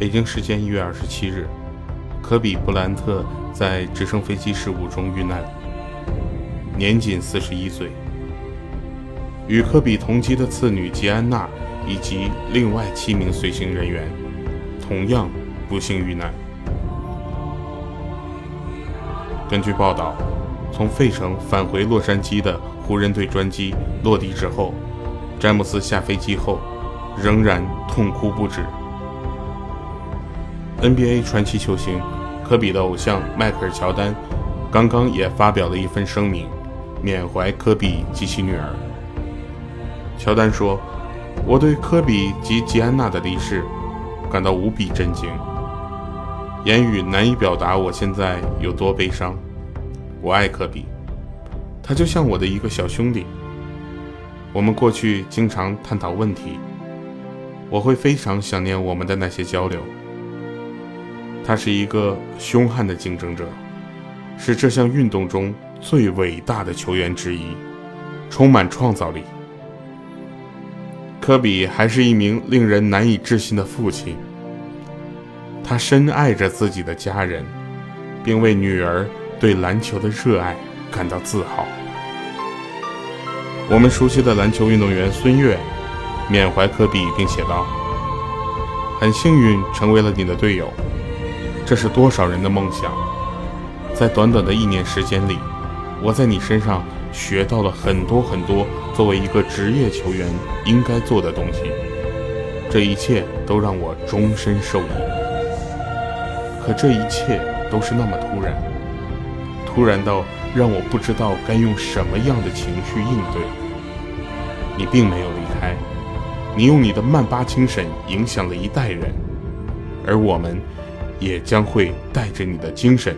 北京时间一月二十七日，科比布莱恩特在直升飞机事故中遇难，年仅四十一岁。与科比同机的次女吉安娜以及另外七名随行人员，同样不幸遇难。根据报道，从费城返回洛杉矶的湖人队专机落地之后，詹姆斯下飞机后仍然痛哭不止。NBA 传奇球星科比的偶像迈克尔·乔丹，刚刚也发表了一份声明，缅怀科比及其女儿。乔丹说：“我对科比及吉安娜的离世感到无比震惊，言语难以表达我现在有多悲伤。我爱科比，他就像我的一个小兄弟。我们过去经常探讨问题，我会非常想念我们的那些交流。”他是一个凶悍的竞争者，是这项运动中最伟大的球员之一，充满创造力。科比还是一名令人难以置信的父亲，他深爱着自己的家人，并为女儿对篮球的热爱感到自豪。我们熟悉的篮球运动员孙悦缅怀科比，并写道：“很幸运成为了你的队友。”这是多少人的梦想？在短短的一年时间里，我在你身上学到了很多很多作为一个职业球员应该做的东西。这一切都让我终身受益。可这一切都是那么突然，突然到让我不知道该用什么样的情绪应对。你并没有离开，你用你的曼巴精神影响了一代人，而我们。也将会带着你的精神，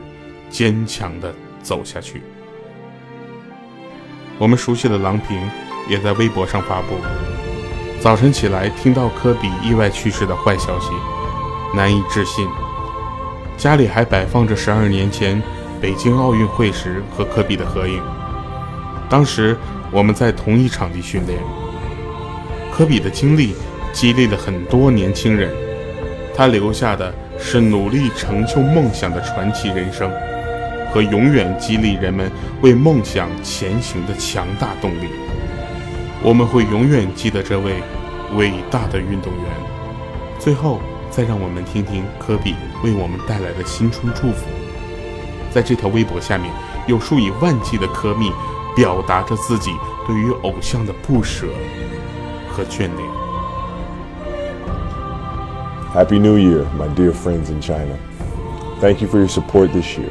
坚强地走下去。我们熟悉的郎平也在微博上发布：早晨起来听到科比意外去世的坏消息，难以置信。家里还摆放着十二年前北京奥运会时和科比的合影。当时我们在同一场地训练。科比的经历激励了很多年轻人，他留下的。是努力成就梦想的传奇人生，和永远激励人们为梦想前行的强大动力。我们会永远记得这位伟大的运动员。最后，再让我们听听科比为我们带来的新春祝福。在这条微博下面，有数以万计的科密表达着自己对于偶像的不舍和眷恋。Happy New Year, my dear friends in China. Thank you for your support this year,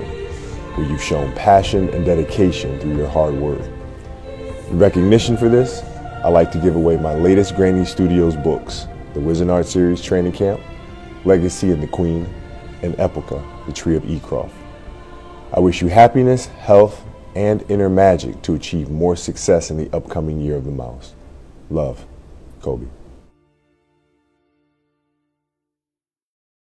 where you've shown passion and dedication through your hard work. In recognition for this, I'd like to give away my latest Granny Studios books, The Wizard Art Series Training Camp, Legacy and the Queen, and Epica, The Tree of Ecroft. I wish you happiness, health, and inner magic to achieve more success in the upcoming year of the mouse. Love, Kobe.